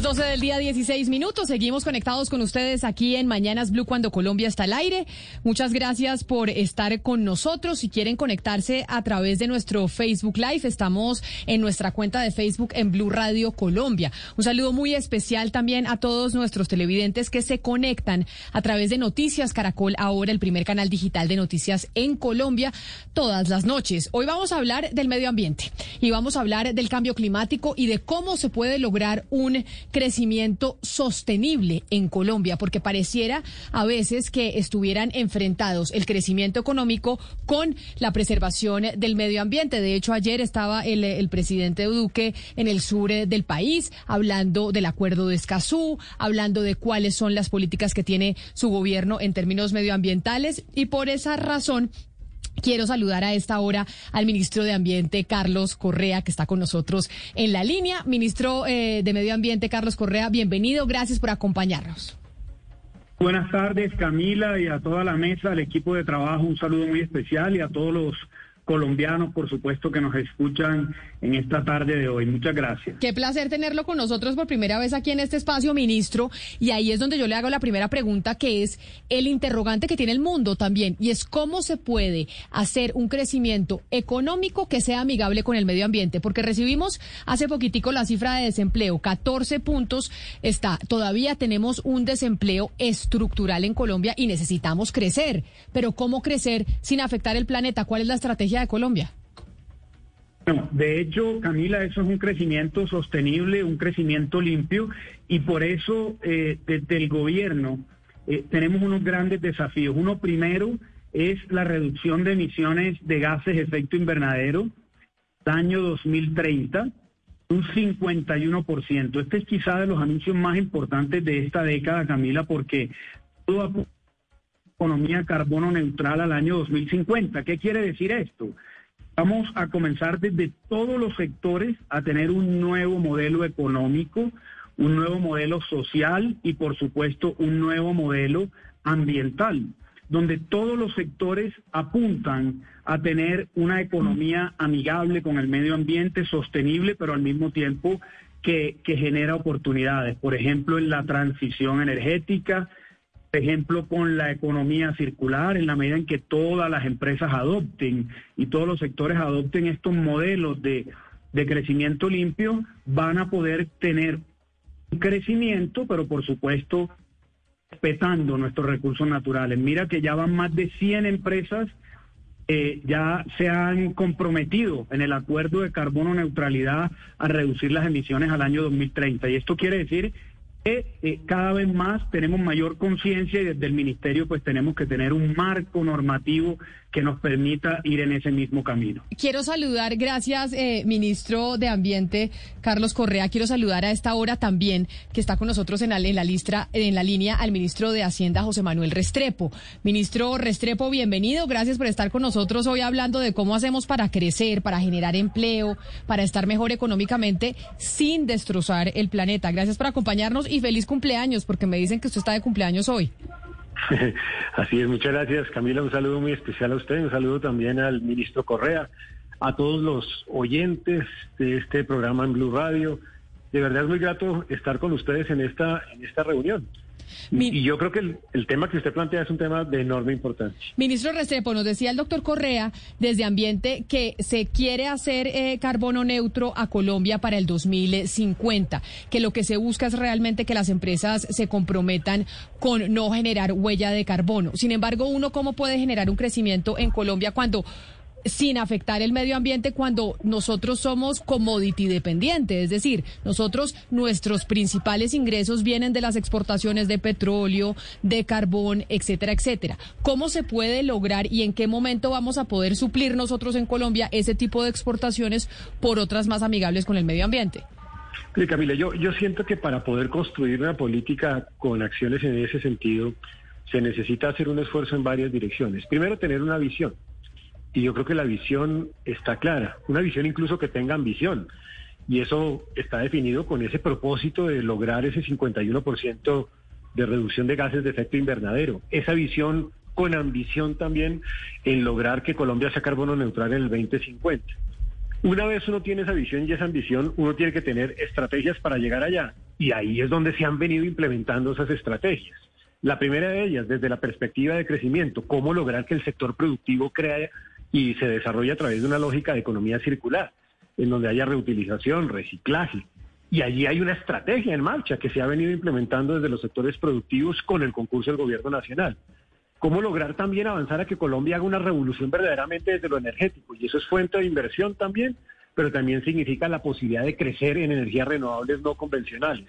Las 12 del día, 16 minutos. Seguimos conectados con ustedes aquí en Mañanas Blue cuando Colombia está al aire. Muchas gracias por estar con nosotros. Si quieren conectarse a través de nuestro Facebook Live, estamos en nuestra cuenta de Facebook en Blue Radio Colombia. Un saludo muy especial también a todos nuestros televidentes que se conectan a través de Noticias Caracol, ahora el primer canal digital de noticias en Colombia, todas las noches. Hoy vamos a hablar del medio ambiente y vamos a hablar del cambio climático y de cómo se puede lograr un crecimiento sostenible en Colombia, porque pareciera a veces que estuvieran enfrentados el crecimiento económico con la preservación del medio ambiente. De hecho, ayer estaba el, presidente Duque en el sur eh, del país hablando del acuerdo de Escazú, hablando de cuáles son las políticas que tiene su gobierno en términos medioambientales y por esa razón Quiero saludar a esta hora al ministro de Ambiente, Carlos Correa, que está con nosotros en la línea. Ministro eh, de Medio Ambiente, Carlos Correa, bienvenido. Gracias por acompañarnos. Buenas tardes, Camila, y a toda la mesa, al equipo de trabajo, un saludo muy especial y a todos los colombianos, por supuesto, que nos escuchan en esta tarde de hoy. Muchas gracias. Qué placer tenerlo con nosotros por primera vez aquí en este espacio, ministro. Y ahí es donde yo le hago la primera pregunta, que es el interrogante que tiene el mundo también, y es cómo se puede hacer un crecimiento económico que sea amigable con el medio ambiente, porque recibimos hace poquitico la cifra de desempleo, 14 puntos está. Todavía tenemos un desempleo estructural en Colombia y necesitamos crecer. Pero ¿cómo crecer sin afectar el planeta? ¿Cuál es la estrategia de Colombia? de hecho, Camila, eso es un crecimiento sostenible, un crecimiento limpio, y por eso eh, desde el gobierno eh, tenemos unos grandes desafíos. Uno primero es la reducción de emisiones de gases de efecto invernadero, año 2030, un 51%. Este es quizá de los anuncios más importantes de esta década, Camila, porque toda economía carbono neutral al año 2050. ¿Qué quiere decir esto? Vamos a comenzar desde todos los sectores a tener un nuevo modelo económico, un nuevo modelo social y por supuesto un nuevo modelo ambiental, donde todos los sectores apuntan a tener una economía amigable con el medio ambiente, sostenible, pero al mismo tiempo que, que genera oportunidades. Por ejemplo, en la transición energética, ejemplo, con la economía circular, en la medida en que todas las empresas adopten y todos los sectores adopten estos modelos de, de crecimiento limpio, van a poder tener un crecimiento, pero por supuesto respetando nuestros recursos naturales. Mira que ya van más de 100 empresas eh, ya se han comprometido en el acuerdo de carbono neutralidad a reducir las emisiones al año 2030. Y esto quiere decir eh, cada vez más tenemos mayor conciencia y desde el ministerio pues tenemos que tener un marco normativo que nos permita ir en ese mismo camino. Quiero saludar, gracias eh, ministro de Ambiente Carlos Correa, quiero saludar a esta hora también que está con nosotros en la, en la, listra, en la línea al ministro de Hacienda José Manuel Restrepo. Ministro Restrepo, bienvenido, gracias por estar con nosotros hoy hablando de cómo hacemos para crecer, para generar empleo, para estar mejor económicamente sin destrozar el planeta. Gracias por acompañarnos y feliz cumpleaños, porque me dicen que usted está de cumpleaños hoy. Así es, muchas gracias Camila, un saludo muy especial a usted, un saludo también al ministro Correa, a todos los oyentes de este programa en Blue Radio. De verdad es muy grato estar con ustedes en esta, en esta reunión. Y yo creo que el, tema que usted plantea es un tema de enorme importancia. Ministro Restrepo, nos decía el doctor Correa desde Ambiente que se quiere hacer eh, carbono neutro a Colombia para el 2050, que lo que se busca es realmente que las empresas se comprometan con no generar huella de carbono. Sin embargo, uno cómo puede generar un crecimiento en Colombia cuando sin afectar el medio ambiente cuando nosotros somos commodity dependiente, es decir, nosotros nuestros principales ingresos vienen de las exportaciones de petróleo, de carbón, etcétera, etcétera. ¿Cómo se puede lograr y en qué momento vamos a poder suplir nosotros en Colombia ese tipo de exportaciones por otras más amigables con el medio ambiente? Camila, yo, yo siento que para poder construir una política con acciones en ese sentido, se necesita hacer un esfuerzo en varias direcciones. Primero, tener una visión. Y yo creo que la visión está clara, una visión incluso que tenga ambición. Y eso está definido con ese propósito de lograr ese 51% de reducción de gases de efecto invernadero. Esa visión con ambición también en lograr que Colombia sea carbono neutral en el 2050. Una vez uno tiene esa visión y esa ambición, uno tiene que tener estrategias para llegar allá. Y ahí es donde se han venido implementando esas estrategias. La primera de ellas, desde la perspectiva de crecimiento, cómo lograr que el sector productivo crea y se desarrolle a través de una lógica de economía circular, en donde haya reutilización, reciclaje. Y allí hay una estrategia en marcha que se ha venido implementando desde los sectores productivos con el concurso del gobierno nacional. Cómo lograr también avanzar a que Colombia haga una revolución verdaderamente desde lo energético. Y eso es fuente de inversión también, pero también significa la posibilidad de crecer en energías renovables no convencionales.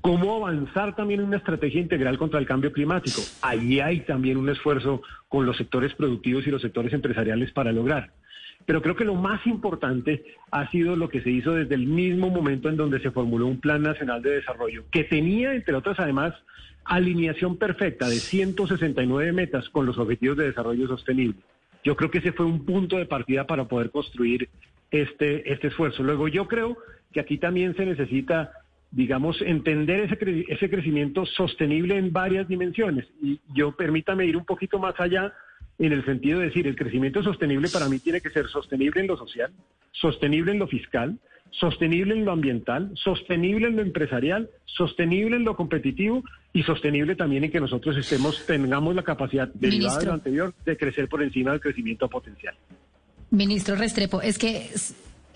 ¿Cómo avanzar también en una estrategia integral contra el cambio climático? Ahí hay también un esfuerzo con los sectores productivos y los sectores empresariales para lograr. Pero creo que lo más importante ha sido lo que se hizo desde el mismo momento en donde se formuló un Plan Nacional de Desarrollo, que tenía, entre otras, además, alineación perfecta de 169 metas con los Objetivos de Desarrollo Sostenible. Yo creo que ese fue un punto de partida para poder construir este, este esfuerzo. Luego, yo creo que aquí también se necesita digamos, entender ese, ese crecimiento sostenible en varias dimensiones. Y yo permítame ir un poquito más allá en el sentido de decir, el crecimiento sostenible para mí tiene que ser sostenible en lo social, sostenible en lo fiscal, sostenible en lo ambiental, sostenible en lo empresarial, sostenible en lo competitivo y sostenible también en que nosotros estemos, tengamos la capacidad derivada de lo anterior de crecer por encima del crecimiento potencial. Ministro Restrepo, es que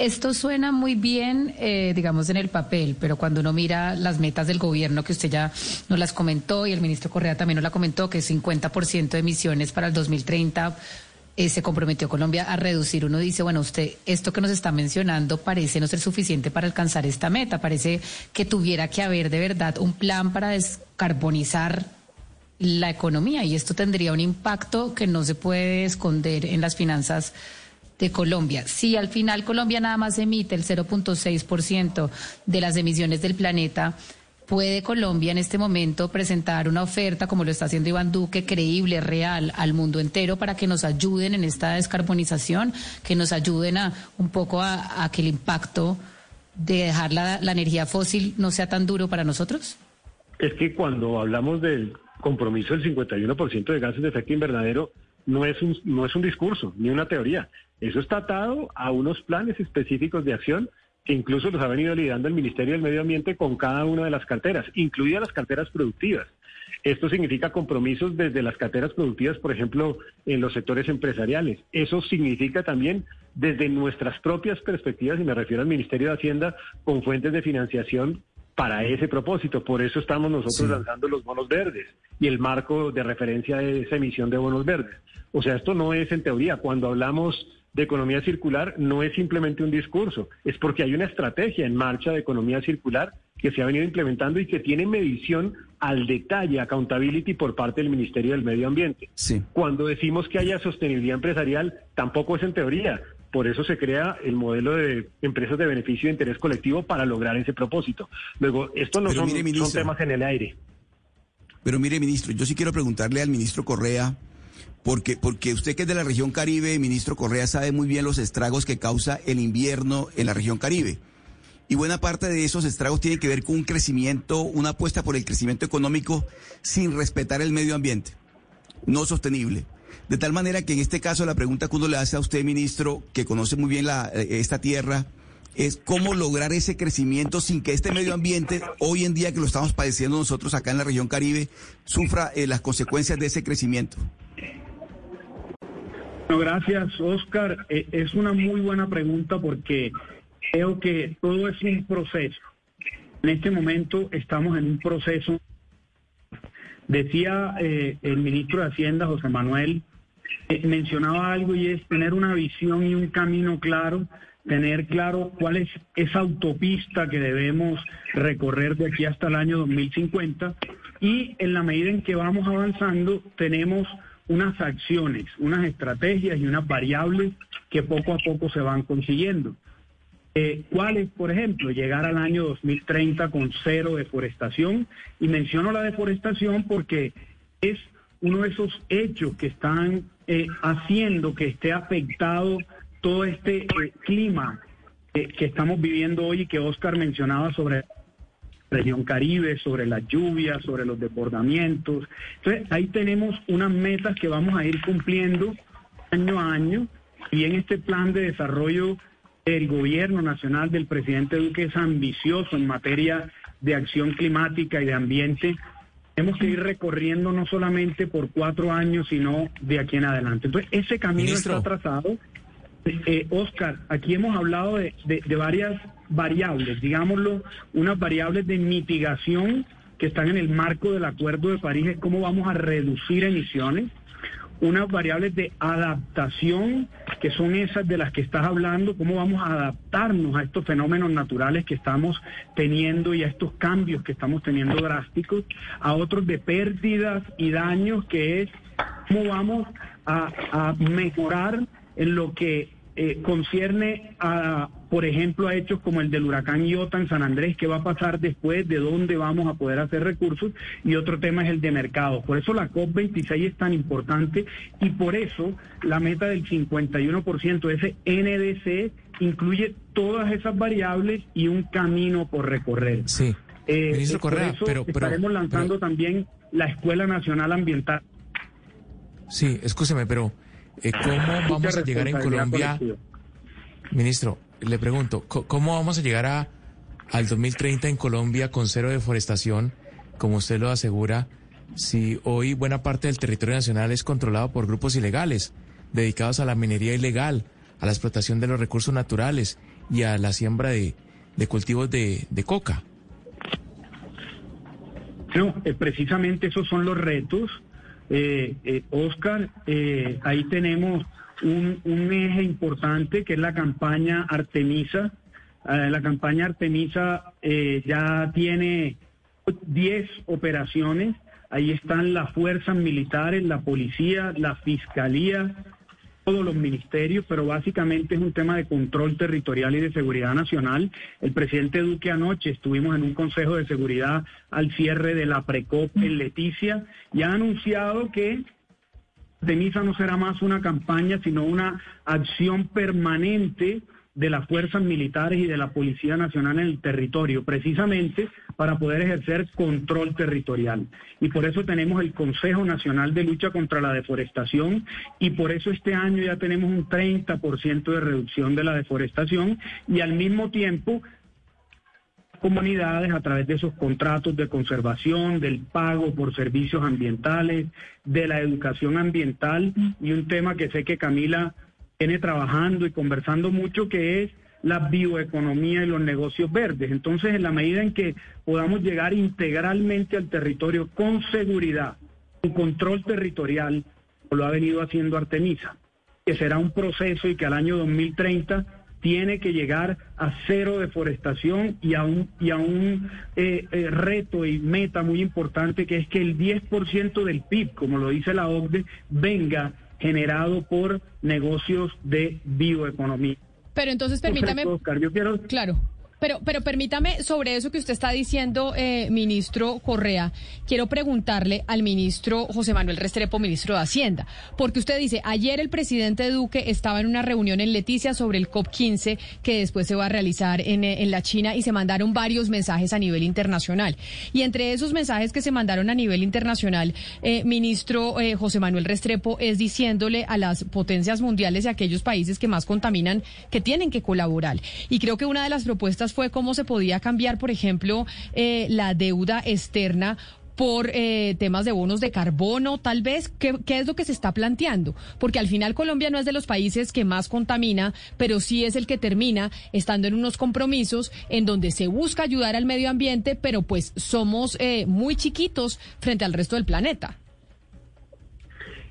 esto suena muy bien, eh, digamos, en el papel, pero cuando uno mira las metas del gobierno, que usted ya nos las comentó y el ministro Correa también nos la comentó, que es 50% de emisiones para el 2030, eh, se comprometió Colombia a reducir. Uno dice, bueno, usted, esto que nos está mencionando parece no ser suficiente para alcanzar esta meta, parece que tuviera que haber de verdad un plan para descarbonizar la economía y esto tendría un impacto que no se puede esconder en las finanzas de Colombia. Si al final Colombia nada más emite el 0.6% de las emisiones del planeta, ¿puede Colombia en este momento presentar una oferta, como lo está haciendo Iván Duque, creíble, real, al mundo entero para que nos ayuden en esta descarbonización, que nos ayuden a un poco a, que el impacto de dejar la, la energía fósil no sea tan duro para nosotros? Es que cuando hablamos del compromiso del 51% de gases de efecto invernadero, no es un, no es un discurso ni una teoría. Eso está atado a unos planes específicos de acción que incluso los ha venido liderando el Ministerio del Medio Ambiente con cada una de las carteras, incluidas las carteras productivas. Esto significa compromisos desde las carteras productivas, por ejemplo, en los sectores empresariales. Eso significa también desde nuestras propias perspectivas, y me refiero al Ministerio de Hacienda, con fuentes de financiación para ese propósito. Por eso estamos nosotros lanzando los bonos verdes y el marco de referencia de esa emisión de bonos verdes. O sea, esto no es en teoría. Cuando hablamos de economía circular, no es simplemente un discurso, es porque hay una estrategia en marcha de economía circular que se ha venido implementando y que tiene medición al detalle, accountability por parte del Ministerio del Medio Ambiente. Cuando decimos que haya sostenibilidad empresarial, tampoco es en teoría. Por eso se crea el modelo de empresas de beneficio de interés colectivo para lograr ese propósito. Luego, esto no son, son temas en el aire. Pero mire, ministro, yo sí quiero preguntarle al ministro Correa, porque, porque usted que es de la región Caribe, ministro Correa, sabe muy bien los estragos que causa el invierno en la región Caribe. Y buena parte de esos estragos tiene que ver con un crecimiento, una apuesta por el crecimiento económico sin respetar el medio ambiente, no sostenible. De tal manera que en este caso la pregunta que uno le hace a usted, ministro, que conoce muy bien eh, esta tierra, es cómo lograr ese crecimiento sin que este medio ambiente, hoy en día que lo estamos padeciendo nosotros acá en la región Caribe, sufra eh, las consecuencias de ese crecimiento. Bueno, gracias, Oscar. Eh, es una muy buena pregunta porque creo que todo es un proceso. En este momento estamos en un proceso. Decía el ministro de Hacienda, José Manuel, mencionaba algo y es tener una visión y un camino claro tener claro cuál es esa autopista que debemos recorrer de aquí hasta el año 2050 y en la medida en que vamos avanzando tenemos unas acciones, unas estrategias y unas variables que poco a poco se van consiguiendo. Eh, ¿Cuáles, por ejemplo? Llegar al año 2030 con cero deforestación. Y menciono la deforestación porque es uno de esos hechos que están eh, haciendo que esté afectado todo este eh, clima que estamos viviendo hoy y que Oscar mencionaba sobre región Caribe, sobre las lluvias, sobre los desbordamientos. Entonces, ahí tenemos unas metas que vamos a ir cumpliendo año a año y en este plan de desarrollo el gobierno nacional del presidente Duque es ambicioso en materia de acción climática y de ambiente. Tenemos que ir recorriendo no solamente por cuatro años, sino de aquí en adelante. Entonces, ese camino está trazado. Eh, Oscar, aquí hemos hablado de, varias variables, digámoslo, unas variables de mitigación que están en el marco del Acuerdo de París, es cómo vamos a reducir emisiones unas variables de adaptación, que son esas de las que estás hablando, cómo vamos a adaptarnos a estos fenómenos naturales que estamos teniendo y a estos cambios que estamos teniendo drásticos, a otros de pérdidas y daños, que es cómo vamos a mejorar en lo que eh, concierne a, por ejemplo, a hechos como el del huracán Iota en San Andrés, qué va a pasar después, de dónde vamos a poder hacer recursos, y otro tema es el de mercado. Por eso la COP26 es tan importante y por eso la meta del 51%, ese NDC, incluye todas esas variables y un camino por recorrer. Sí. Eh, Ministro Correa, pero, estaremos lanzando también la Escuela Nacional Ambiental. Sí, escúcheme, pero eh, ¿Cómo vamos a llegar en Colombia? Ministro, le pregunto, ¿cómo vamos a llegar a, al 2030 en Colombia con cero deforestación, como usted lo asegura, si hoy buena parte del territorio nacional es controlado por grupos ilegales, dedicados a la minería ilegal, a la explotación de los recursos naturales y a la siembra de, cultivos de, coca? No, eh, precisamente esos son los retos eh, eh, Oscar, eh, ahí tenemos un, eje importante que es la campaña Artemisa. la campaña Artemisa ya tiene 10 operaciones. Ahí están las fuerzas militares, la policía, la fiscalía, todos los ministerios, pero básicamente es un tema de control territorial y de seguridad nacional. El presidente Duque anoche estuvimos en un consejo de seguridad al cierre de la PRECOP en Leticia y ha anunciado que Temisa no será más una campaña, sino una acción permanente de las fuerzas militares y de la Policía Nacional en el territorio, precisamente para poder ejercer control territorial. Y por eso tenemos el Consejo Nacional de Lucha contra la Deforestación y por eso este año ya tenemos un 30% de reducción de la deforestación y al mismo tiempo comunidades a través de esos contratos de conservación, del pago por servicios ambientales, de la educación ambiental y un tema que sé que Camila viene trabajando y conversando mucho, que es la bioeconomía y los negocios verdes. Entonces, en la medida en que podamos llegar integralmente al territorio con seguridad, con control territorial, lo ha venido haciendo Artemisa, que será un proceso y que al año 2030 tiene que llegar a cero deforestación y a un, y a un eh, eh, reto y meta muy importante que es que el 10% del PIB, como lo dice la OCDE, venga generado por negocios de bioeconomía. Pero entonces permítame... Claro. Pero, pero permítame, sobre eso que usted está diciendo, eh, ministro Correa, quiero preguntarle al ministro José Manuel Restrepo, ministro de Hacienda, porque usted dice, ayer el presidente Duque estaba en una reunión en Leticia sobre el COP15 que después se va a realizar en, eh, en la China y se mandaron varios mensajes a nivel internacional. Y entre esos mensajes que se mandaron a nivel internacional, eh, ministro eh, José Manuel Restrepo es diciéndole a las potencias mundiales y a aquellos países que más contaminan que tienen que colaborar. Y creo que una de las propuestas fue cómo se podía cambiar, por ejemplo, eh, la deuda externa por eh, temas de bonos de carbono, tal vez? ¿Qué, es lo que se está planteando? Porque al final Colombia no es de los países que más contamina, pero sí es el que termina estando en unos compromisos en donde se busca ayudar al medio ambiente, pero pues somos eh, muy chiquitos frente al resto del planeta.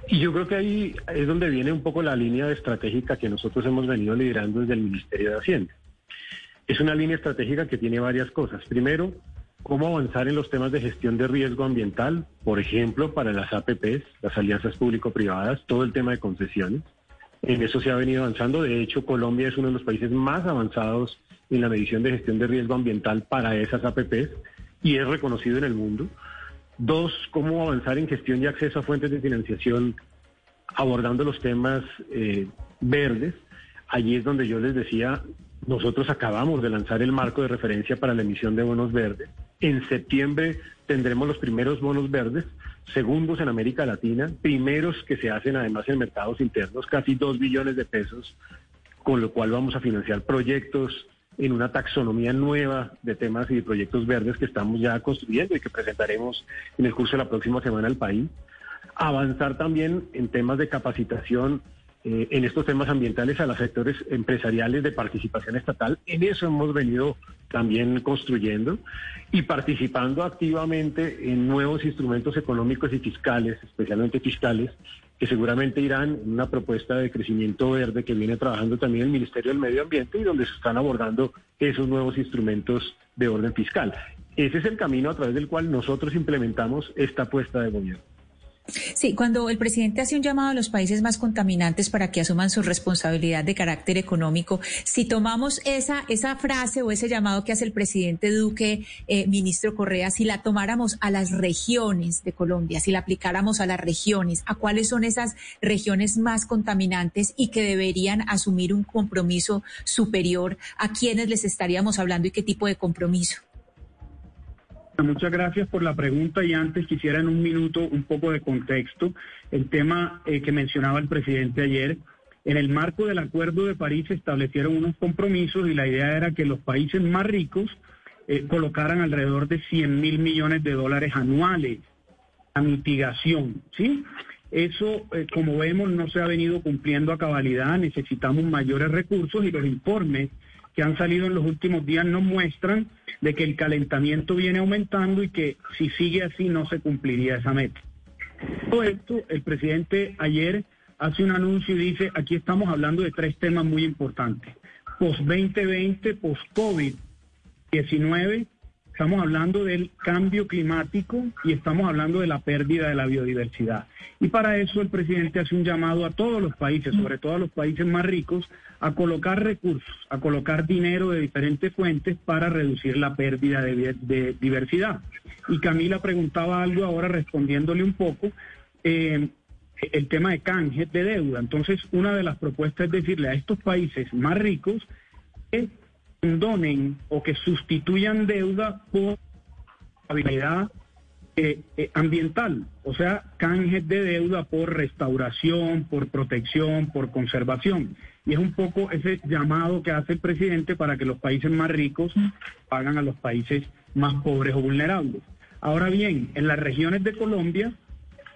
Y yo creo que ahí es donde viene un poco la línea estratégica que nosotros hemos venido liderando desde el Ministerio de Hacienda. Es una línea estratégica que tiene varias cosas. Primero, cómo avanzar en los temas de gestión de riesgo ambiental, por ejemplo, para las APPs, las alianzas público-privadas, todo el tema de concesiones. En eso se ha venido avanzando. De hecho, Colombia es uno de los países más avanzados en la medición de gestión de riesgo ambiental para esas APPs y es reconocido en el mundo. Dos, cómo avanzar en gestión y acceso a fuentes de financiación abordando los temas eh, verdes. Allí es donde yo les decía, nosotros acabamos de lanzar el marco de referencia para la emisión de bonos verdes. En septiembre tendremos los primeros bonos verdes, segundos en América Latina, primeros que se hacen además en mercados internos, casi dos billones de pesos, con lo cual vamos a financiar proyectos en una taxonomía nueva de temas y de proyectos verdes que estamos ya construyendo y que presentaremos en el curso de la próxima semana al país. Avanzar también en temas de capacitación eh, en estos temas ambientales a los sectores empresariales de participación estatal. En eso hemos venido también construyendo y participando activamente en nuevos instrumentos económicos y fiscales, especialmente fiscales, que seguramente irán en una propuesta de crecimiento verde que viene trabajando también el Ministerio del Medio Ambiente y donde se están abordando esos nuevos instrumentos de orden fiscal. Ese es el camino a través del cual nosotros implementamos esta apuesta de gobierno. Sí, cuando el presidente hace un llamado a los países más contaminantes para que asuman su responsabilidad de carácter económico, si tomamos esa, esa frase o ese llamado que hace el presidente Duque, eh, ministro Correa, si la tomáramos a las regiones de Colombia, si la aplicáramos a las regiones, ¿a cuáles son esas regiones más contaminantes y que deberían asumir un compromiso superior? ¿A quiénes les estaríamos hablando y qué tipo de compromiso? Muchas gracias por la pregunta y antes quisiera en un minuto un poco de contexto. El tema eh, que mencionaba el presidente ayer, en el marco del Acuerdo de París se establecieron unos compromisos y la idea era que los países más ricos eh, colocaran alrededor de 100 mil millones de dólares anuales a mitigación, ¿sí? Eso, eh, como vemos, no se ha venido cumpliendo a cabalidad, necesitamos mayores recursos y los informes que han salido en los últimos días nos muestran de que el calentamiento viene aumentando y que si sigue así no se cumpliría esa meta. Todo esto, el presidente ayer hace un anuncio y dice, aquí estamos hablando de tres temas muy importantes. Post-2020, post-COVID-19 Estamos hablando del cambio climático y estamos hablando de la pérdida de la biodiversidad. Y para eso el presidente hace un llamado a todos los países, sobre todo a los países más ricos, a colocar recursos, a colocar dinero de diferentes fuentes para reducir la pérdida de, diversidad. Y Camila preguntaba algo ahora respondiéndole un poco. Eh, el tema de canje de deuda. Entonces, una de las propuestas es decirle a estos países más ricos que condonen o que sustituyan deuda por habilidad eh, eh, ambiental, o sea, canjes de deuda por restauración, por protección, por conservación. Y es un poco ese llamado que hace el presidente para que los países más ricos pagan a los países más pobres o vulnerables. Ahora bien, en las regiones de Colombia,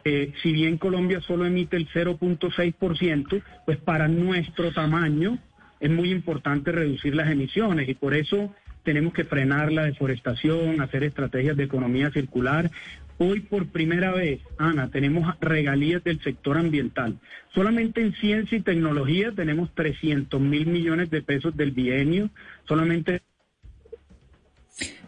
eh, si bien Colombia solo emite el 0.6%, pues para nuestro tamaño, es muy importante reducir las emisiones y por eso tenemos que frenar la deforestación, hacer estrategias de economía circular. Hoy por primera vez, Ana, tenemos regalías del sector ambiental. Solamente en ciencia y tecnología tenemos 300 mil millones de pesos del bienio. Solamente.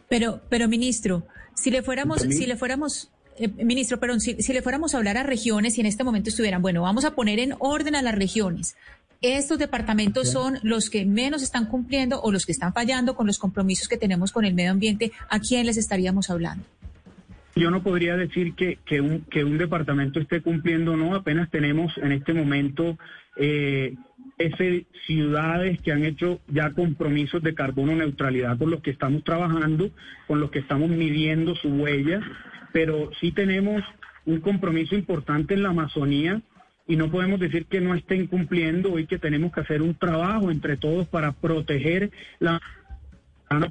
Pero, pero ministro, si le fuéramos, si le fuéramos eh, ministro, pero si, si, le fuéramos a hablar a regiones y en este momento estuvieran, bueno, vamos a poner en orden a las regiones, estos departamentos son los que menos están cumpliendo o los que están fallando con los compromisos que tenemos con el medio ambiente. ¿A quién les estaríamos hablando? Yo no podría decir que, que, un, que un departamento esté cumpliendo o no. Apenas tenemos en este momento eh, ese, ciudades que han hecho ya compromisos de carbono neutralidad con los que estamos trabajando, con los que estamos midiendo su huella, pero sí tenemos un compromiso importante en la Amazonía y no podemos decir que no estén cumpliendo hoy que tenemos que hacer un trabajo entre todos para proteger la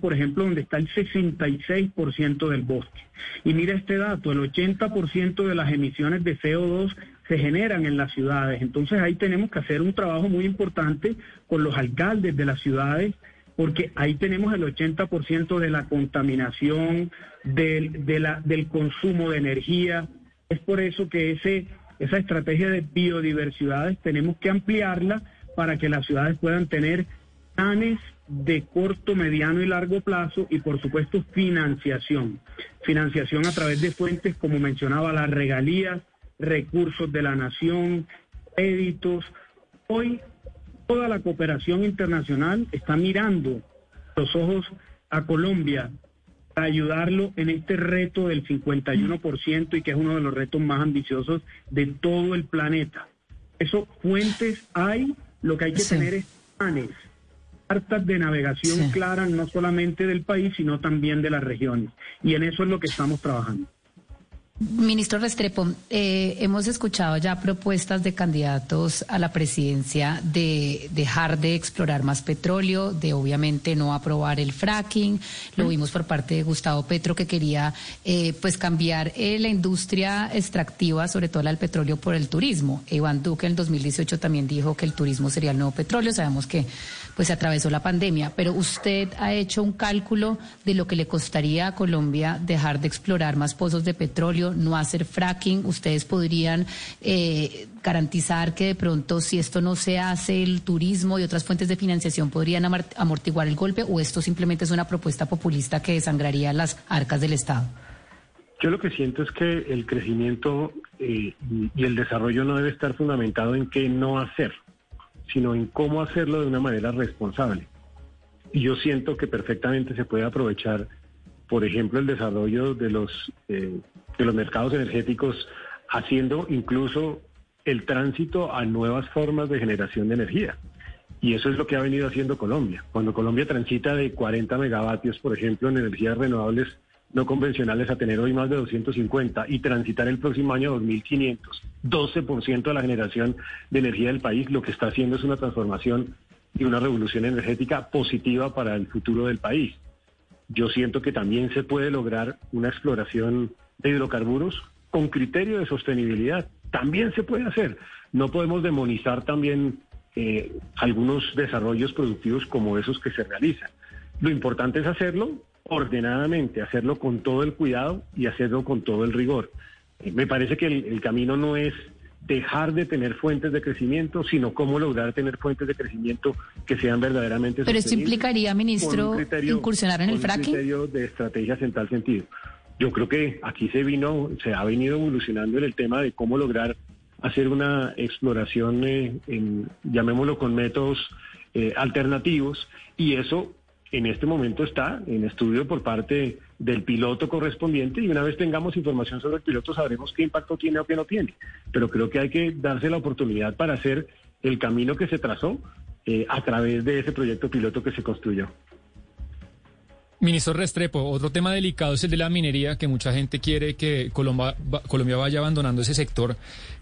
por ejemplo, donde está el 66% del bosque. Y mira este dato, el 80% de las emisiones de CO2 se generan en las ciudades. Entonces ahí tenemos que hacer un trabajo muy importante con los alcaldes de las ciudades, porque ahí tenemos el 80% de la contaminación, del, del consumo de energía. Es por eso que ese esa estrategia de biodiversidades tenemos que ampliarla para que las ciudades puedan tener planes de corto, mediano y largo plazo y por supuesto financiación. Financiación a través de fuentes como mencionaba las regalías, recursos de la nación, créditos. Hoy toda la cooperación internacional está mirando los ojos a Colombia para ayudarlo en este reto del 51% y que es uno de los retos más ambiciosos de todo el planeta. Eso fuentes hay, lo que hay que tener es planes, cartas de navegación claras no solamente del país, sino también de las regiones. Y en eso es lo que estamos trabajando. Ministro Restrepo, eh, hemos escuchado ya propuestas de candidatos a la presidencia de dejar de explorar más petróleo, de obviamente no aprobar el fracking. Lo vimos por parte de Gustavo Petro que quería eh, pues cambiar eh, la industria extractiva, sobre todo la del petróleo, por el turismo. Iván Duque en el 2018 también dijo que el turismo sería el nuevo petróleo. Sabemos que pues atravesó la pandemia, pero usted ha hecho un cálculo de lo que le costaría a Colombia dejar de explorar más pozos de petróleo, no hacer fracking. Ustedes podrían eh, garantizar que de pronto, si esto no se hace, el turismo y otras fuentes de financiación podrían amortiguar el golpe, o esto simplemente es una propuesta populista que desangraría las arcas del Estado. Yo lo que siento es que el crecimiento eh, y el desarrollo no debe estar fundamentado en qué no hacer sino en cómo hacerlo de una manera responsable. Y yo siento que perfectamente se puede aprovechar, por ejemplo, el desarrollo de los, eh, de los mercados energéticos, haciendo incluso el tránsito a nuevas formas de generación de energía. Y eso es lo que ha venido haciendo Colombia. Cuando Colombia transita de 40 megavatios, por ejemplo, en energías renovables no convencionales a tener hoy más de 250 y transitar el próximo año 2500, 12% de la generación de energía del país, lo que está haciendo es una transformación y una revolución energética positiva para el futuro del país. Yo siento que también se puede lograr una exploración de hidrocarburos con criterio de sostenibilidad. También se puede hacer. No podemos demonizar también eh, algunos desarrollos productivos como esos que se realizan. Lo importante es hacerlo ordenadamente, hacerlo con todo el cuidado y hacerlo con todo el rigor. Eh, me parece que el, camino no es dejar de tener fuentes de crecimiento, sino cómo lograr tener fuentes de crecimiento que sean verdaderamente Pero esto implicaría, ministro, incursionar en el fracking. Criterio de estrategias en tal sentido. Yo creo que aquí se vino, se ha venido evolucionando en el tema de cómo lograr hacer una exploración, eh, en, llamémoslo con métodos eh, alternativos, y eso en este momento está en estudio por parte del piloto correspondiente y una vez tengamos información sobre el piloto sabremos qué impacto tiene o qué no tiene. Pero creo que hay que darse la oportunidad para hacer el camino que se trazó eh, a través de ese proyecto piloto que se construyó. Ministro Restrepo, otro tema delicado es el de la minería, que mucha gente quiere que Colombia, vaya abandonando ese sector.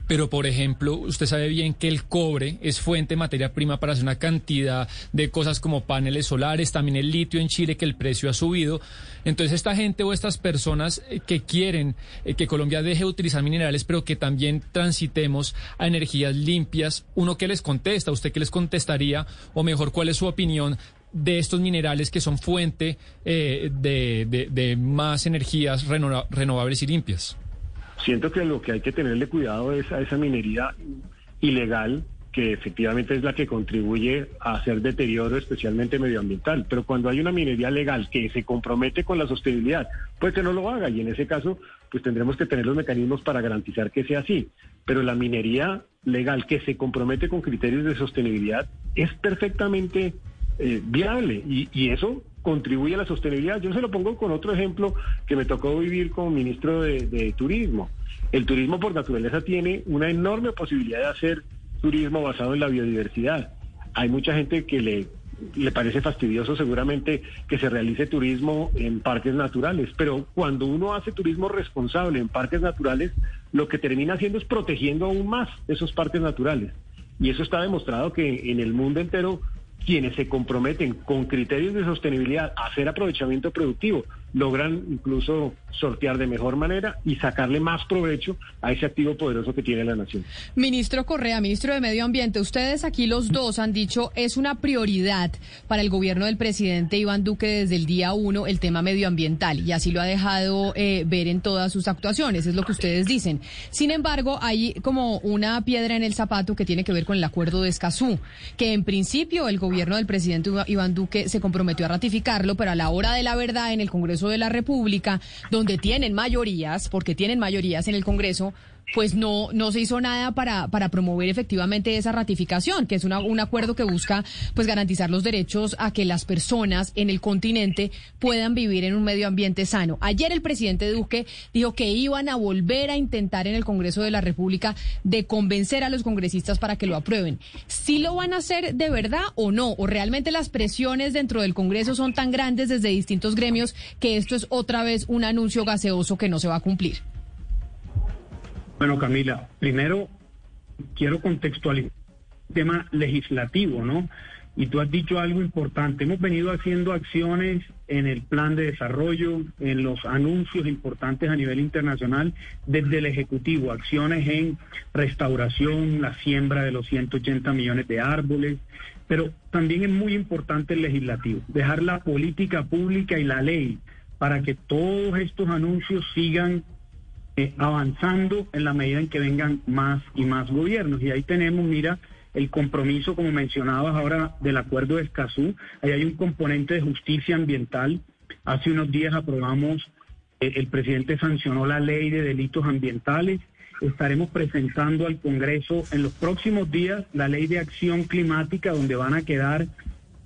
Pero, por ejemplo, usted sabe bien que el cobre es fuente de materia prima para hacer una cantidad de cosas como paneles solares, también el litio en Chile, que el precio ha subido. Entonces, esta gente o estas personas eh, que quieren eh, que Colombia deje de utilizar minerales, pero que también transitemos a energías limpias, uno que les contesta, usted qué les contestaría, o mejor, cuál es su opinión de estos minerales que son fuente eh, de, más energías renovables y limpias? Siento que lo que hay que tenerle cuidado es a esa minería ilegal que efectivamente es la que contribuye a hacer deterioro especialmente medioambiental. Pero cuando hay una minería legal que se compromete con la sostenibilidad, pues que no lo haga y en ese caso pues tendremos que tener los mecanismos para garantizar que sea así. Pero la minería legal que se compromete con criterios de sostenibilidad es perfectamente eh, viable y, eso contribuye a la sostenibilidad. Yo se lo pongo con otro ejemplo que me tocó vivir como ministro de, Turismo. El turismo por naturaleza tiene una enorme posibilidad de hacer turismo basado en la biodiversidad. Hay mucha gente que le, le parece fastidioso seguramente que se realice turismo en parques naturales, pero cuando uno hace turismo responsable en parques naturales, lo que termina haciendo es protegiendo aún más esos parques naturales. Y eso está demostrado que en el mundo entero quienes se comprometen con criterios de sostenibilidad a hacer aprovechamiento productivo logran incluso sortear de mejor manera y sacarle más provecho a ese activo poderoso que tiene la nación. Ministro Correa, ministro de Medio Ambiente, ustedes aquí los dos han dicho es una prioridad para el gobierno del presidente Iván Duque desde el día uno el tema medioambiental y así lo ha dejado eh, ver en todas sus actuaciones, es lo que ustedes dicen. Sin embargo, hay como una piedra en el zapato que tiene que ver con el acuerdo de Escazú, que en principio el gobierno del presidente Iván Duque se comprometió a ratificarlo, pero a la hora de la verdad en el Congreso de la República, donde tienen mayorías, porque tienen mayorías en el Congreso, pues no, no se hizo nada para, para promover efectivamente esa ratificación, que es un acuerdo que busca pues garantizar los derechos a que las personas en el continente puedan vivir en un medio ambiente sano. Ayer el presidente Duque dijo que iban a volver a intentar en el Congreso de la República de convencer a los congresistas para que lo aprueben. ¿Sí lo van a hacer de verdad o no? ¿O realmente las presiones dentro del Congreso son tan grandes desde distintos gremios que esto es otra vez un anuncio gaseoso que no se va a cumplir? Bueno, Camila, primero quiero contextualizar el tema legislativo, ¿no? Y tú has dicho algo importante. Hemos venido haciendo acciones en el plan de desarrollo, en los anuncios importantes a nivel internacional desde el Ejecutivo, acciones en restauración, la siembra de los 180 millones de árboles, pero también es muy importante el legislativo, dejar la política pública y la ley para que todos estos anuncios sigan eh, avanzando en la medida en que vengan más y más gobiernos. Y ahí tenemos, mira, el compromiso, como mencionabas ahora, del acuerdo de Escazú. Ahí hay un componente de justicia ambiental. Hace unos días aprobamos, eh, el presidente sancionó la ley de delitos ambientales. Estaremos presentando al Congreso en los próximos días la ley de acción climática, donde van a quedar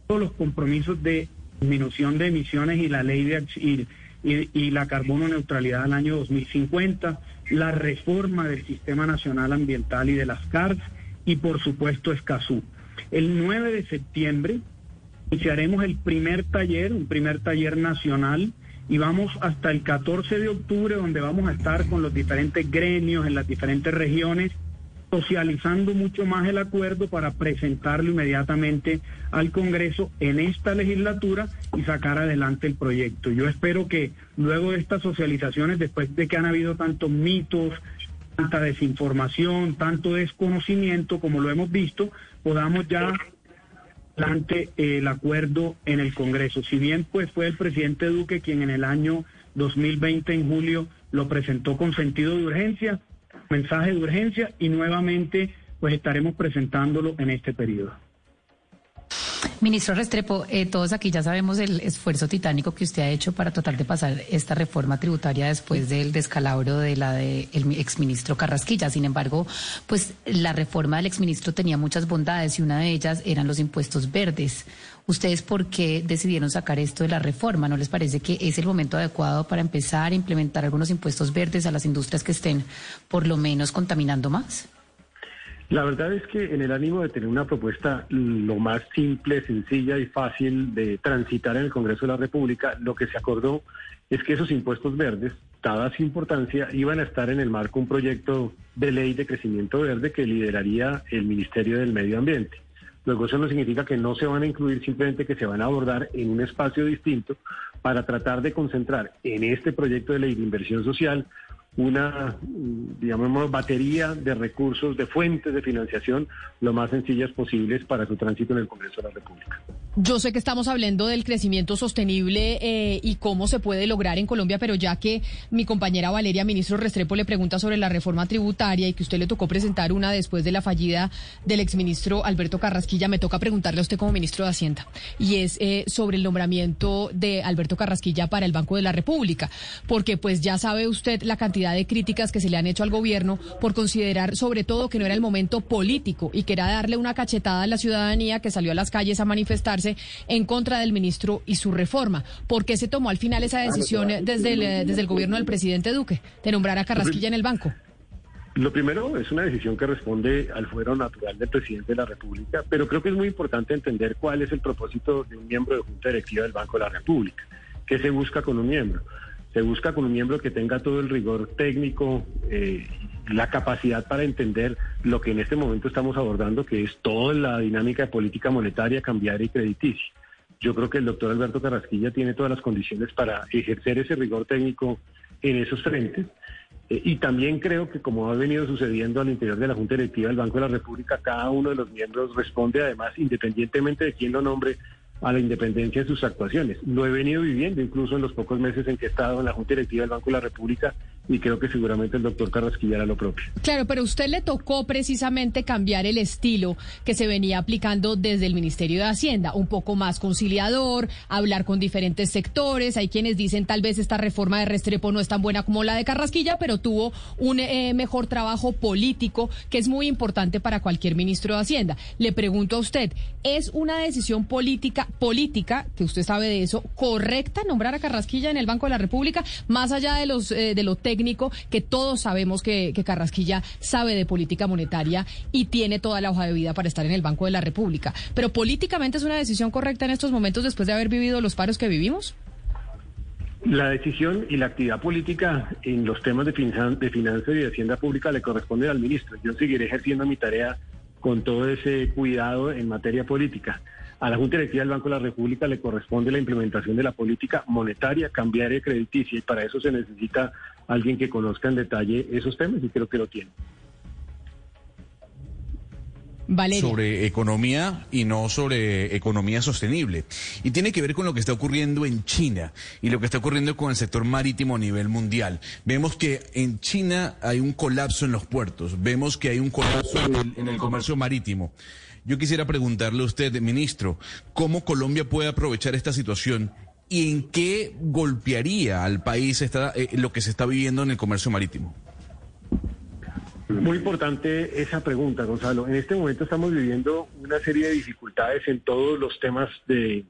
todos los compromisos de disminución de emisiones y la ley de acción y, la carbono neutralidad al año 2050, la reforma del Sistema Nacional Ambiental y de las CARS y por supuesto Escazú. El 9 de septiembre iniciaremos el primer taller, un primer taller nacional y vamos hasta el 14 de octubre donde vamos a estar con los diferentes gremios en las diferentes regiones socializando mucho más el acuerdo para presentarlo inmediatamente al Congreso en esta legislatura y sacar adelante el proyecto. Yo espero que luego de estas socializaciones, después de que han habido tantos mitos, tanta desinformación, tanto desconocimiento como lo hemos visto, podamos ya adelante el acuerdo en el Congreso. Si bien pues fue el presidente Duque quien en el año 2020 en julio lo presentó con sentido de urgencia, mensaje de urgencia y nuevamente pues estaremos presentándolo en este periodo. Ministro Restrepo, eh, todos aquí ya sabemos el esfuerzo titánico que usted ha hecho para tratar de pasar esta reforma tributaria después del descalabro de la del exministro Carrasquilla. Sin embargo, pues la reforma del exministro tenía muchas bondades y una de ellas eran los impuestos verdes. ¿Ustedes por qué decidieron sacar esto de la reforma? ¿No les parece que es el momento adecuado para empezar a implementar algunos impuestos verdes a las industrias que estén por lo menos contaminando más? La verdad es que en el ánimo de tener una propuesta lo más simple, sencilla y fácil de transitar en el Congreso de la República, lo que se acordó es que esos impuestos verdes, dada su importancia, iban a estar en el marco un proyecto de ley de crecimiento verde que lideraría el Ministerio del Medio Ambiente. Luego eso no significa que no se van a incluir, simplemente que se van a abordar en un espacio distinto para tratar de concentrar en este proyecto de ley de inversión social una, digamos, batería de recursos, de fuentes de financiación lo más sencillas posibles para su tránsito en el Congreso de la República. Yo sé que estamos hablando del crecimiento sostenible eh, y cómo se puede lograr en Colombia, pero ya que mi compañera Valeria, ministro Restrepo, le pregunta sobre la reforma tributaria y que usted le tocó presentar una después de la fallida del exministro Alberto Carrasquilla, me toca preguntarle a usted como ministro de Hacienda, y es eh, sobre el nombramiento de Alberto Carrasquilla para el Banco de la República, porque pues ya sabe usted la cantidad de críticas que se le han hecho al gobierno por considerar sobre todo que no era el momento político y que era darle una cachetada a la ciudadanía que salió a las calles a manifestarse en contra del ministro y su reforma. ¿Por qué se tomó al final esa decisión desde el, eh, desde el gobierno del presidente Duque de nombrar a Carrasquilla en el banco? Lo primero es una decisión que responde al fuero natural del presidente de la República, pero creo que es muy importante entender cuál es el propósito de un miembro de Junta Directiva del Banco de la República. ¿Qué se busca con un miembro? Se busca con un miembro que tenga todo el rigor técnico, eh, la capacidad para entender lo que en este momento estamos abordando, que es toda la dinámica de política monetaria, cambiaria y crediticia. Yo creo que el doctor Alberto Carrasquilla tiene todas las condiciones para ejercer ese rigor técnico en esos frentes. Eh, y también creo que como ha venido sucediendo al interior de la Junta Directiva del Banco de la República, cada uno de los miembros responde además, independientemente de quién lo nombre, a la independencia de sus actuaciones. Lo he venido viviendo incluso en los pocos meses en que he estado en la Junta Directiva del Banco de la República y creo que seguramente el doctor Carrasquilla hará lo propio. Claro, pero usted le tocó precisamente cambiar el estilo que se venía aplicando desde el Ministerio de Hacienda, un poco más conciliador, hablar con diferentes sectores. Hay quienes dicen tal vez esta reforma de Restrepo no es tan buena como la de Carrasquilla, pero tuvo un eh, mejor trabajo político que es muy importante para cualquier ministro de Hacienda. Le pregunto a usted, ¿es una decisión política, política, que usted sabe de eso, correcta nombrar a Carrasquilla en el Banco de la República, más allá de los eh, de lo? Que todos sabemos que, Carrasquilla sabe de política monetaria y tiene toda la hoja de vida para estar en el Banco de la República. Pero políticamente es una decisión correcta en estos momentos después de haber vivido los paros que vivimos. La decisión y la actividad política en los temas de, de finanzas y de hacienda pública le corresponde al ministro. Yo seguiré ejerciendo mi tarea con todo ese cuidado en materia política. A la Junta Directiva del Banco de la República le corresponde la implementación de la política monetaria, cambiaria y crediticia, y para eso se necesita alguien que conozca en detalle esos temas, y creo que lo tiene. sobre economía y no sobre economía sostenible. Y tiene que ver con lo que está ocurriendo en China y lo que está ocurriendo con el sector marítimo a nivel mundial. Vemos que en China hay un colapso en los puertos, vemos que hay un colapso en el comercio marítimo. Yo quisiera preguntarle a usted, ministro, ¿cómo Colombia puede aprovechar esta situación y en qué golpearía al país eh, lo que se está viviendo en el comercio marítimo? Muy importante esa pregunta, Gonzalo. En este momento estamos viviendo una serie de dificultades en todos los temas de,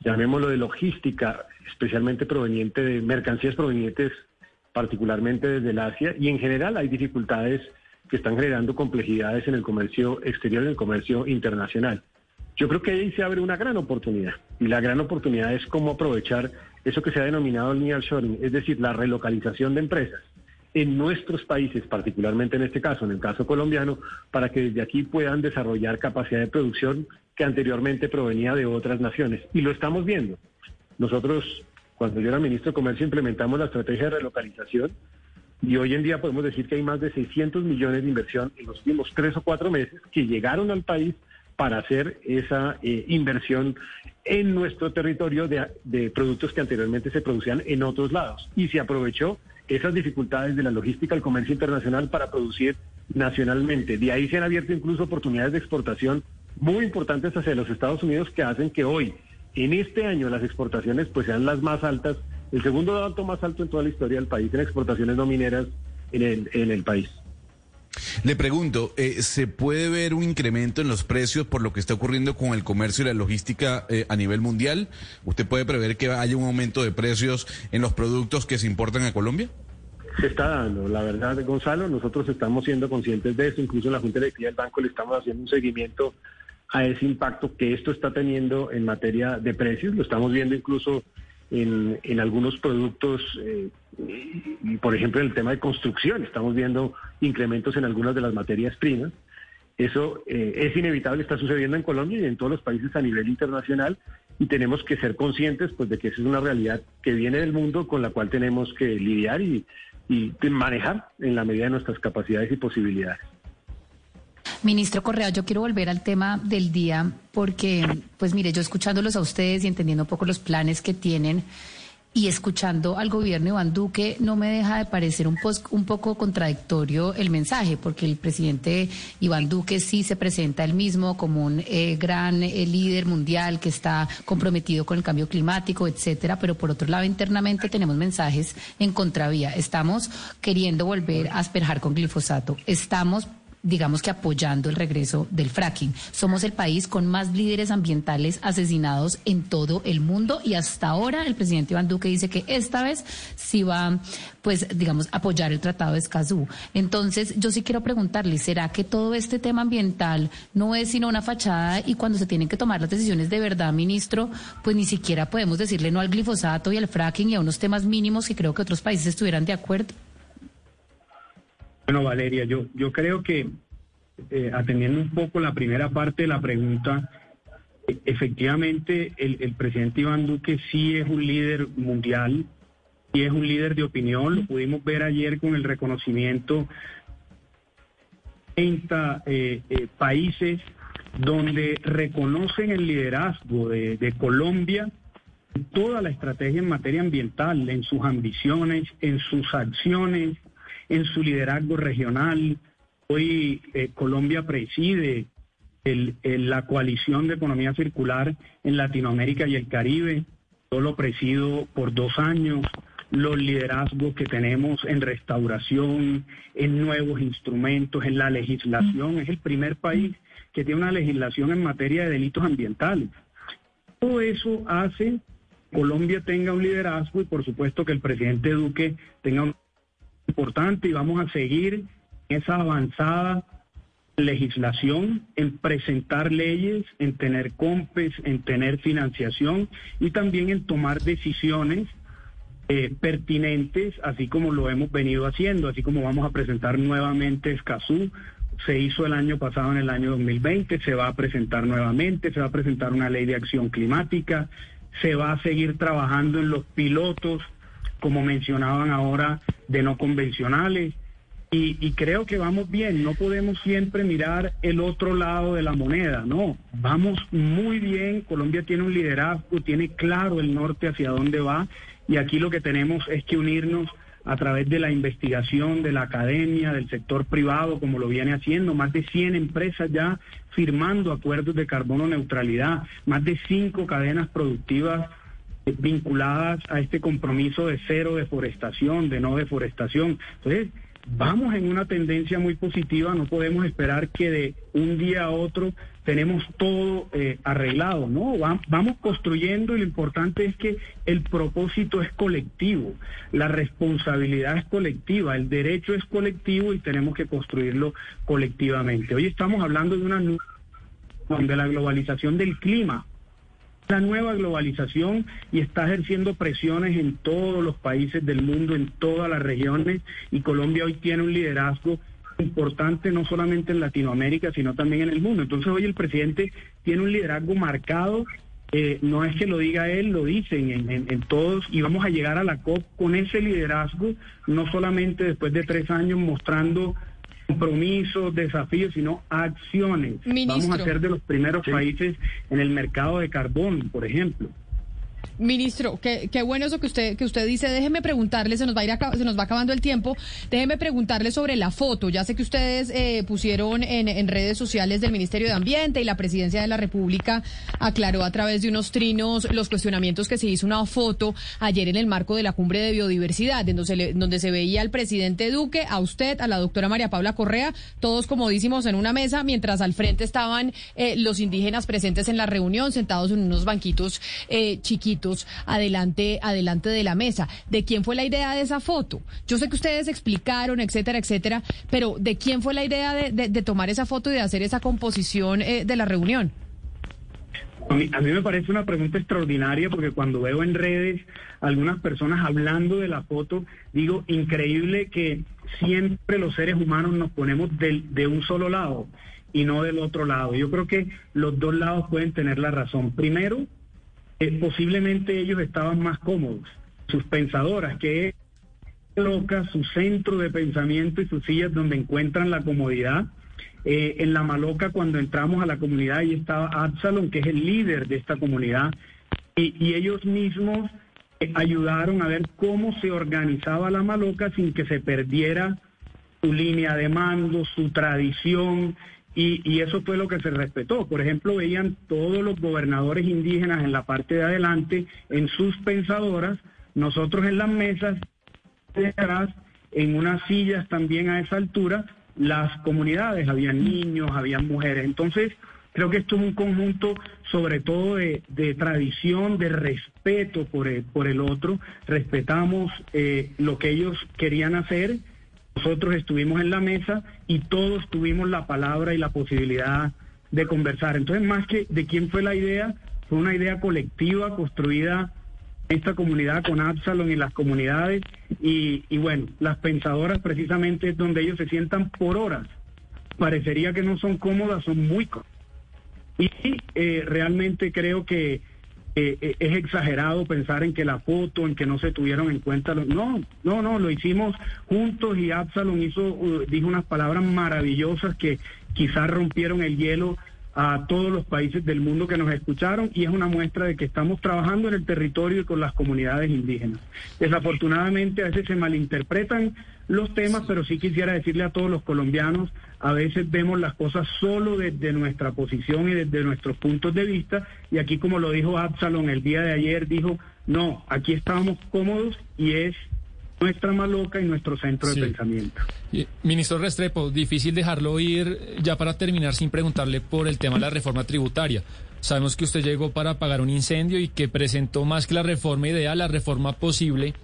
llamémoslo de logística, especialmente proveniente de mercancías provenientes particularmente desde el Asia, y en general hay dificultades que están generando complejidades en el comercio exterior, en el comercio internacional. Yo creo que ahí se abre una gran oportunidad y la gran oportunidad es cómo aprovechar eso que se ha denominado el nearshoring, es decir, la relocalización de empresas en nuestros países, particularmente en este caso, en el caso colombiano, para que desde aquí puedan desarrollar capacidad de producción que anteriormente provenía de otras naciones. Y lo estamos viendo. Nosotros, cuando yo era ministro de Comercio, implementamos la estrategia de relocalización y hoy en día podemos decir que hay más de 600 millones de inversión en los últimos tres o cuatro meses que llegaron al país para hacer esa eh, inversión en nuestro territorio de, productos que anteriormente se producían en otros lados. Y se aprovechó esas dificultades de la logística del comercio internacional para producir nacionalmente. De ahí se han abierto incluso oportunidades de exportación muy importantes hacia los Estados Unidos que hacen que hoy, en este año, las exportaciones pues sean las más altas el segundo dato más alto en toda la historia del país en exportaciones no mineras en el, en el país. Le pregunto, eh, ¿se puede ver un incremento en los precios por lo que está ocurriendo con el comercio y la logística eh, a nivel mundial? ¿Usted puede prever que haya un aumento de precios en los productos que se importan a Colombia? Se está dando, la verdad, Gonzalo, nosotros estamos siendo conscientes de eso, incluso en la Junta Directiva del Banco le estamos haciendo un seguimiento a ese impacto que esto está teniendo en materia de precios, lo estamos viendo incluso en, algunos productos, eh, por ejemplo en el tema de construcción, estamos viendo incrementos en algunas de las materias primas. Eso eh, es inevitable, está sucediendo en Colombia y en todos los países a nivel internacional y tenemos que ser conscientes pues, de que esa es una realidad que viene del mundo con la cual tenemos que lidiar y, y manejar en la medida de nuestras capacidades y posibilidades. Ministro Correa, yo quiero volver al tema del día porque, pues mire, yo escuchándolos a ustedes y entendiendo un poco los planes que tienen y escuchando al gobierno Iván Duque, no me deja de parecer un, un poco contradictorio el mensaje, porque el presidente Iván Duque sí se presenta él mismo como un eh, gran eh, líder mundial que está comprometido con el cambio climático, etcétera, pero por otro lado internamente tenemos mensajes en contravía. Estamos queriendo volver a asperjar con glifosato. Estamos digamos que apoyando el regreso del fracking. Somos el país con más líderes ambientales asesinados en todo el mundo y hasta ahora el presidente Iván Duque dice que esta vez sí va, pues, digamos, apoyar el Tratado de Escazú. Entonces, yo sí quiero preguntarle, ¿será que todo este tema ambiental no es sino una fachada y cuando se tienen que tomar las decisiones de verdad, ministro, pues ni siquiera podemos decirle no al glifosato y al fracking y a unos temas mínimos que creo que otros países estuvieran de acuerdo? Bueno, Valeria, yo, yo creo que eh, atendiendo un poco la primera parte de la pregunta, e, efectivamente el, presidente Iván Duque sí es un líder mundial, sí es un líder de opinión, lo pudimos ver ayer con el reconocimiento 30 eh, eh, países donde reconocen el liderazgo de, de Colombia toda la estrategia en materia ambiental, en sus ambiciones, en sus acciones, en su liderazgo regional. Hoy eh, Colombia preside la coalición de economía circular en Latinoamérica y el Caribe. Yo lo presido por dos años. Los liderazgos que tenemos en restauración, en nuevos instrumentos, en la legislación. Es el primer país que tiene una legislación en materia de delitos ambientales. Todo eso hace Colombia tenga un liderazgo y por supuesto que el presidente Duque tenga un importante y vamos a seguir esa avanzada legislación, en presentar leyes, en tener compes, en tener financiación y también en tomar decisiones eh, pertinentes, así como lo hemos venido haciendo, así como vamos a presentar nuevamente Escazú. Se hizo el año pasado, en el año 2020, se va a presentar nuevamente, se va a presentar una ley de acción climática, se va a seguir trabajando en los pilotos, como mencionaban ahora, de no convencionales. Y, creo que vamos bien, no podemos siempre mirar el otro lado de la moneda, no, vamos muy bien, Colombia tiene un liderazgo, tiene claro el norte hacia dónde va y aquí lo que tenemos es que unirnos a través de la investigación, de la academia, del sector privado, como lo viene haciendo, más de 100 empresas ya firmando acuerdos de carbono neutralidad, más de cinco cadenas productivas vinculadas a este compromiso de cero deforestación, de no deforestación. Entonces, vamos en una tendencia muy positiva, no podemos esperar que de un día a otro tenemos todo eh, arreglado, ¿no? Vamos construyendo y lo importante es que el propósito es colectivo, la responsabilidad es colectiva, el derecho es colectivo y tenemos que construirlo colectivamente. Hoy estamos hablando de una de la globalización del clima, la nueva globalización y está ejerciendo presiones en todos los países del mundo, en todas las regiones, y Colombia hoy tiene un liderazgo importante no solamente en Latinoamérica, sino también en el mundo. Entonces hoy el presidente tiene un liderazgo marcado, eh, no es que lo diga él, lo dicen en, en, todos, y vamos a llegar a la COP con ese liderazgo, no solamente después de tres años mostrando compromisos, desafíos, sino acciones. Vamos a ser de los primeros países en el mercado de carbón, por ejemplo. Ministro, qué, qué, bueno eso que usted que usted dice. Déjeme preguntarle, se nos va a ir se nos va acabando el tiempo. Déjeme preguntarle sobre la foto. Ya sé que ustedes eh, pusieron en, en, redes sociales del Ministerio de Ambiente y la Presidencia de la República aclaró a través de unos trinos los cuestionamientos que se hizo una foto ayer en el marco de la cumbre de biodiversidad, donde se, le, donde se veía al presidente Duque, a usted, a la doctora María Paula Correa, todos comodísimos en una mesa, mientras al frente estaban eh, los indígenas presentes en la reunión, sentados en unos banquitos eh, chiquitos adelante, adelante de la mesa. ¿De quién fue la idea de esa foto? Yo sé que ustedes explicaron, etcétera, etcétera, pero ¿de quién fue la idea de, tomar esa foto y de hacer esa composición eh, de la reunión? A mí, me parece una pregunta extraordinaria porque cuando veo en redes algunas personas hablando de la foto, digo, increíble que siempre los seres humanos nos ponemos de un solo lado y no del otro lado. Yo creo que los dos lados pueden tener la razón. Primero, posiblemente ellos estaban más cómodos, sus pensadoras, que loca su centro de pensamiento y sus sillas donde encuentran la comodidad. Eh, en la Maloca, cuando entramos a la comunidad, ahí estaba Absalom, que es el líder de esta comunidad, y, ellos mismos eh, ayudaron a ver cómo se organizaba la Maloca sin que se perdiera su línea de mando, su tradición, y, eso fue lo que se respetó. Por ejemplo, veían todos los gobernadores indígenas en la parte de adelante, en sus pensadoras, nosotros en las mesas de atrás, en unas sillas también a esa altura, las comunidades, habían niños, habían mujeres. Entonces, creo que esto es un conjunto sobre todo de, tradición, de respeto por el, por el otro. Respetamos eh, lo que ellos querían hacer nosotros estuvimos en la mesa y todos tuvimos la palabra y la posibilidad de conversar. Entonces, más que de quién fue la idea, fue una idea colectiva construida en esta comunidad con Absalom y las comunidades. Y, bueno, las pensadoras precisamente es donde ellos se sientan por horas. Parecería que no son cómodas, son muy cómodas. Y eh, realmente creo que eh, eh, es exagerado pensar en que la foto, en que no se tuvieron en cuenta. No, no, no, lo hicimos juntos y Absalom hizo, uh, dijo unas palabras maravillosas que quizás rompieron el hielo a todos los países del mundo que nos escucharon y es una muestra de que estamos trabajando en el territorio y con las comunidades indígenas. Desafortunadamente a veces se malinterpretan los temas, pero sí quisiera decirle a todos los colombianos, a veces vemos las cosas solo desde nuestra posición y desde nuestros puntos de vista y aquí como lo dijo Absalom el día de ayer, dijo, no, aquí estamos cómodos y es nuestra maloca y nuestro centro de pensamiento. Ministro Restrepo, difícil dejarlo ir ya para terminar sin preguntarle por el tema de la reforma tributaria. Sabemos que usted llegó para apagar un incendio y que presentó más que la reforma ideal, la reforma posible.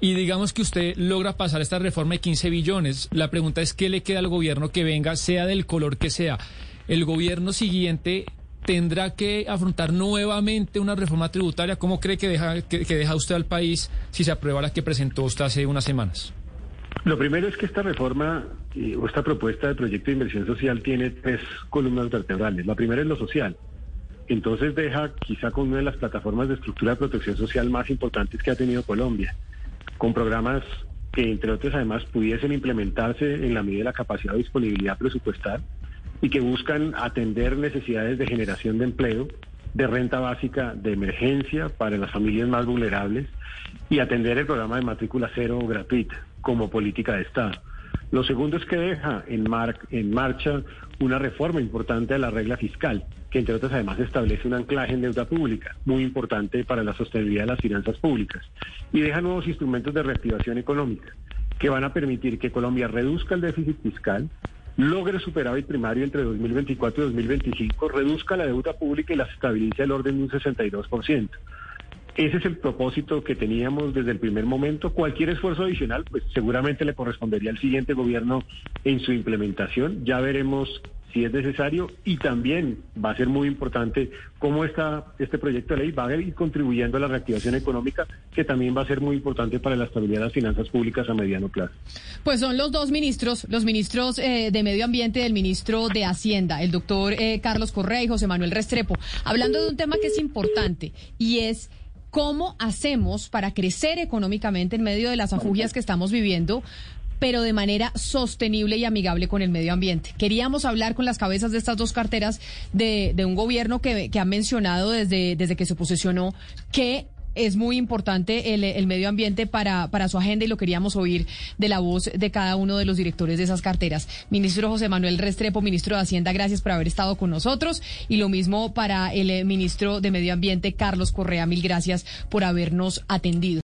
Y digamos que usted logra pasar esta reforma de 15 billones. La pregunta es, ¿qué le queda al gobierno que venga, sea del color que sea? El gobierno siguiente tendrá que afrontar nuevamente una reforma tributaria. ¿Cómo cree que deja, que, deja usted al país si se aprueba la que presentó usted hace unas semanas? Lo primero es que esta reforma eh, o esta propuesta de proyecto de inversión social tiene tres columnas vertebrales. La primera es lo social. Entonces deja quizá con una de las plataformas de estructura de protección social más importantes que ha tenido Colombia, con programas que entre otros además pudiesen implementarse en la medida de la capacidad de disponibilidad presupuestal y que buscan atender necesidades de generación de empleo, de renta básica de emergencia para las familias más vulnerables y atender el programa de matrícula cero gratuita como política de Estado. Lo segundo es que deja en, marcha una reforma importante de la regla fiscal, que entre otras además establece un anclaje en deuda pública, muy importante para la sostenibilidad de las finanzas públicas, y deja nuevos instrumentos de reactivación económica, que van a permitir que Colombia reduzca el déficit fiscal, logre superávit primario entre 2024 y 2025, reduzca la deuda pública y la estabilice el orden de un 62%. Ese es el propósito que teníamos desde el primer momento. Cualquier esfuerzo adicional, pues seguramente le correspondería al siguiente gobierno en su implementación. Ya veremos si es necesario y también va a ser muy importante cómo está este proyecto de ley va a ir contribuyendo a la reactivación económica, que también va a ser muy importante para la estabilidad de las finanzas públicas a mediano plazo. Pues son los dos ministros, los ministros eh, de Medio Ambiente y el ministro de Hacienda, el doctor eh, Carlos Correa y José Manuel Restrepo, hablando de un tema que es importante y es cómo hacemos para crecer económicamente en medio de las afugias que estamos viviendo pero de manera sostenible y amigable con el medio ambiente. Queríamos hablar con las cabezas de estas dos carteras de, un gobierno que, que ha mencionado desde, desde que se posesionó que es muy importante el, medio ambiente para, para su agenda y lo queríamos oír de la voz de cada uno de los directores de esas carteras. Ministro José Manuel Restrepo, ministro de Hacienda, gracias por haber estado con nosotros. Y lo mismo para el eh, ministro de Medio Ambiente, Carlos Correa, mil gracias por habernos atendido.